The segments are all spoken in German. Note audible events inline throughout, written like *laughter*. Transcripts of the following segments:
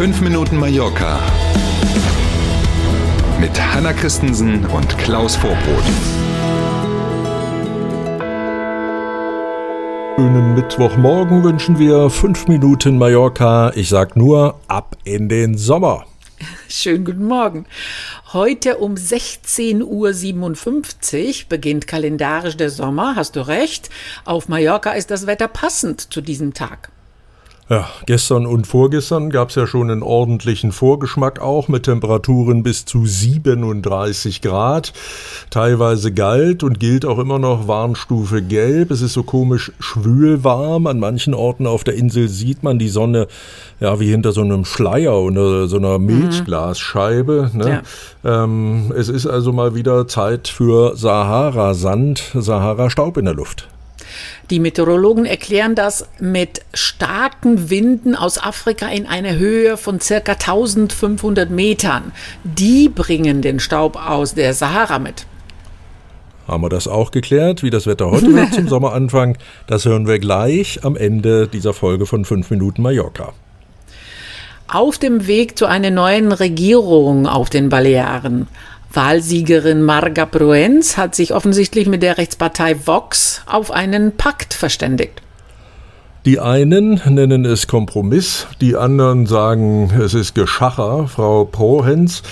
5 Minuten Mallorca mit Hanna Christensen und Klaus Vorbrot. Schönen Mittwochmorgen wünschen wir 5 Minuten Mallorca. Ich sag nur ab in den Sommer. Schönen guten Morgen. Heute um 16.57 Uhr beginnt kalendarisch der Sommer, hast du recht. Auf Mallorca ist das Wetter passend zu diesem Tag. Ja, gestern und vorgestern gab es ja schon einen ordentlichen Vorgeschmack auch mit Temperaturen bis zu 37 Grad. Teilweise galt und gilt auch immer noch Warnstufe Gelb. Es ist so komisch schwül warm. An manchen Orten auf der Insel sieht man die Sonne ja wie hinter so einem Schleier oder so einer Milchglasscheibe. Ne? Ja. Ähm, es ist also mal wieder Zeit für Sahara-Sand, Sahara-Staub in der Luft. Die Meteorologen erklären das mit starken Winden aus Afrika in einer Höhe von circa 1500 Metern. Die bringen den Staub aus der Sahara mit. Haben wir das auch geklärt, wie das Wetter heute wird zum *laughs* Sommeranfang? Das hören wir gleich am Ende dieser Folge von 5 Minuten Mallorca. Auf dem Weg zu einer neuen Regierung auf den Balearen Wahlsiegerin Marga Proenz hat sich offensichtlich mit der Rechtspartei Vox auf einen Pakt verständigt. Die einen nennen es Kompromiss, die anderen sagen, es ist Geschacher. Frau Prohens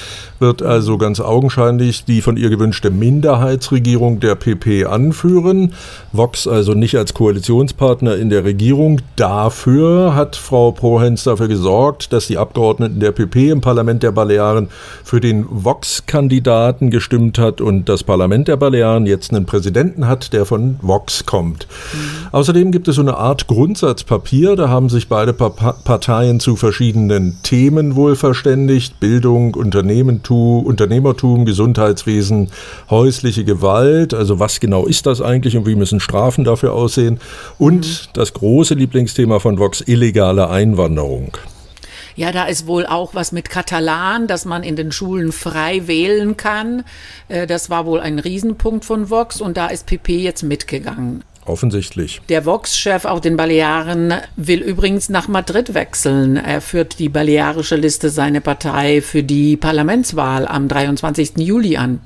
wird also ganz augenscheinlich die von ihr gewünschte Minderheitsregierung der PP anführen. Vox also nicht als Koalitionspartner in der Regierung. Dafür hat Frau Prohens dafür gesorgt, dass die Abgeordneten der PP im Parlament der Balearen für den Vox-Kandidaten gestimmt hat und das Parlament der Balearen jetzt einen Präsidenten hat, der von Vox kommt. Mhm. Außerdem gibt es so eine Art Grundsatzpapier, da haben sich beide Parteien zu verschiedenen Themen wohl verständigt. Bildung, Unternehmertum, Gesundheitswesen, häusliche Gewalt. Also was genau ist das eigentlich und wie müssen Strafen dafür aussehen? Und mhm. das große Lieblingsthema von Vox, illegale Einwanderung. Ja, da ist wohl auch was mit Katalan, dass man in den Schulen frei wählen kann. Äh, das war wohl ein Riesenpunkt von Vox und da ist PP jetzt mitgegangen. Offensichtlich. Der Vox-Chef auf den Balearen will übrigens nach Madrid wechseln. Er führt die balearische Liste seiner Partei für die Parlamentswahl am 23. Juli an.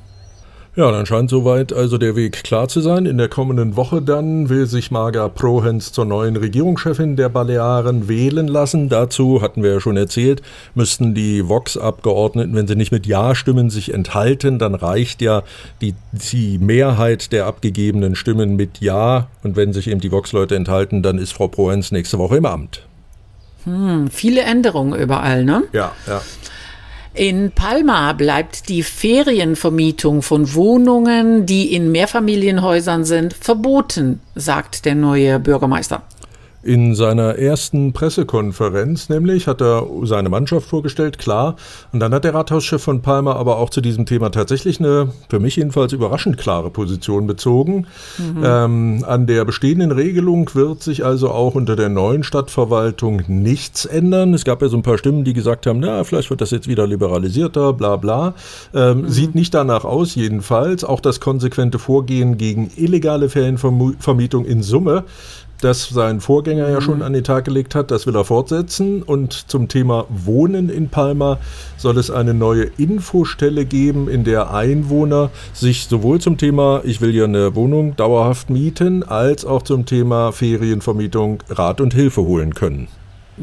Ja, dann scheint soweit also der Weg klar zu sein. In der kommenden Woche dann will sich Marga Prohens zur neuen Regierungschefin der Balearen wählen lassen. Dazu, hatten wir ja schon erzählt, müssten die Vox-Abgeordneten, wenn sie nicht mit Ja stimmen, sich enthalten. Dann reicht ja die, die Mehrheit der abgegebenen Stimmen mit Ja. Und wenn sich eben die Vox-Leute enthalten, dann ist Frau Prohens nächste Woche im Amt. Hm, viele Änderungen überall, ne? Ja, ja. In Palma bleibt die Ferienvermietung von Wohnungen, die in Mehrfamilienhäusern sind, verboten, sagt der neue Bürgermeister. In seiner ersten Pressekonferenz nämlich hat er seine Mannschaft vorgestellt, klar. Und dann hat der Rathauschef von Palma aber auch zu diesem Thema tatsächlich eine, für mich jedenfalls überraschend klare Position bezogen. Mhm. Ähm, an der bestehenden Regelung wird sich also auch unter der neuen Stadtverwaltung nichts ändern. Es gab ja so ein paar Stimmen, die gesagt haben, na, vielleicht wird das jetzt wieder liberalisierter, bla bla. Ähm, mhm. Sieht nicht danach aus, jedenfalls. Auch das konsequente Vorgehen gegen illegale Ferienvermietung in Summe das sein Vorgänger ja schon mhm. an den Tag gelegt hat. Das will er fortsetzen. Und zum Thema Wohnen in Palma soll es eine neue Infostelle geben, in der Einwohner sich sowohl zum Thema, ich will hier eine Wohnung dauerhaft mieten, als auch zum Thema Ferienvermietung Rat und Hilfe holen können.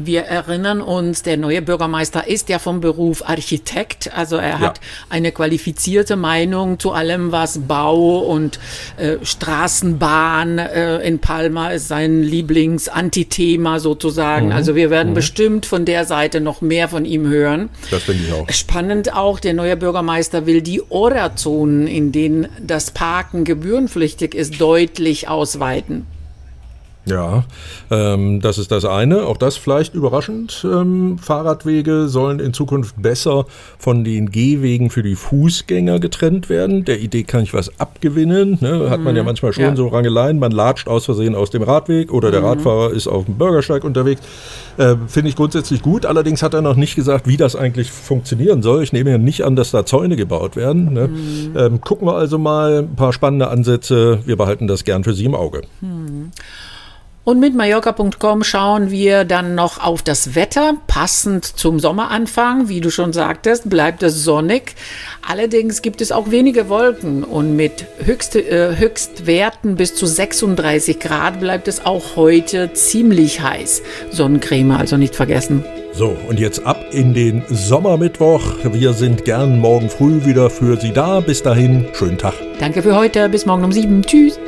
Wir erinnern uns, der neue Bürgermeister ist ja vom Beruf Architekt, also er hat ja. eine qualifizierte Meinung zu allem, was Bau und äh, Straßenbahn äh, in Palma ist sein Lieblings-Antithema sozusagen. Mhm. Also wir werden mhm. bestimmt von der Seite noch mehr von ihm hören. Das denke ich auch. Spannend auch, der neue Bürgermeister will die Ora-Zonen, in denen das Parken gebührenpflichtig ist, deutlich ausweiten. Ja, ähm, das ist das eine. Auch das vielleicht überraschend. Ähm, Fahrradwege sollen in Zukunft besser von den Gehwegen für die Fußgänger getrennt werden. Der Idee kann ich was abgewinnen. Ne? Hat man ja mhm. manchmal schon ja. so Rangeleien. Man latscht aus Versehen aus dem Radweg oder der mhm. Radfahrer ist auf dem Bürgersteig unterwegs. Äh, Finde ich grundsätzlich gut. Allerdings hat er noch nicht gesagt, wie das eigentlich funktionieren soll. Ich nehme ja nicht an, dass da Zäune gebaut werden. Ne? Mhm. Ähm, gucken wir also mal ein paar spannende Ansätze. Wir behalten das gern für Sie im Auge. Mhm. Und mit Mallorca.com schauen wir dann noch auf das Wetter. Passend zum Sommeranfang, wie du schon sagtest, bleibt es sonnig. Allerdings gibt es auch wenige Wolken und mit höchste, äh, Höchstwerten bis zu 36 Grad bleibt es auch heute ziemlich heiß. Sonnencreme also nicht vergessen. So, und jetzt ab in den Sommermittwoch. Wir sind gern morgen früh wieder für Sie da. Bis dahin, schönen Tag. Danke für heute. Bis morgen um sieben. Tschüss.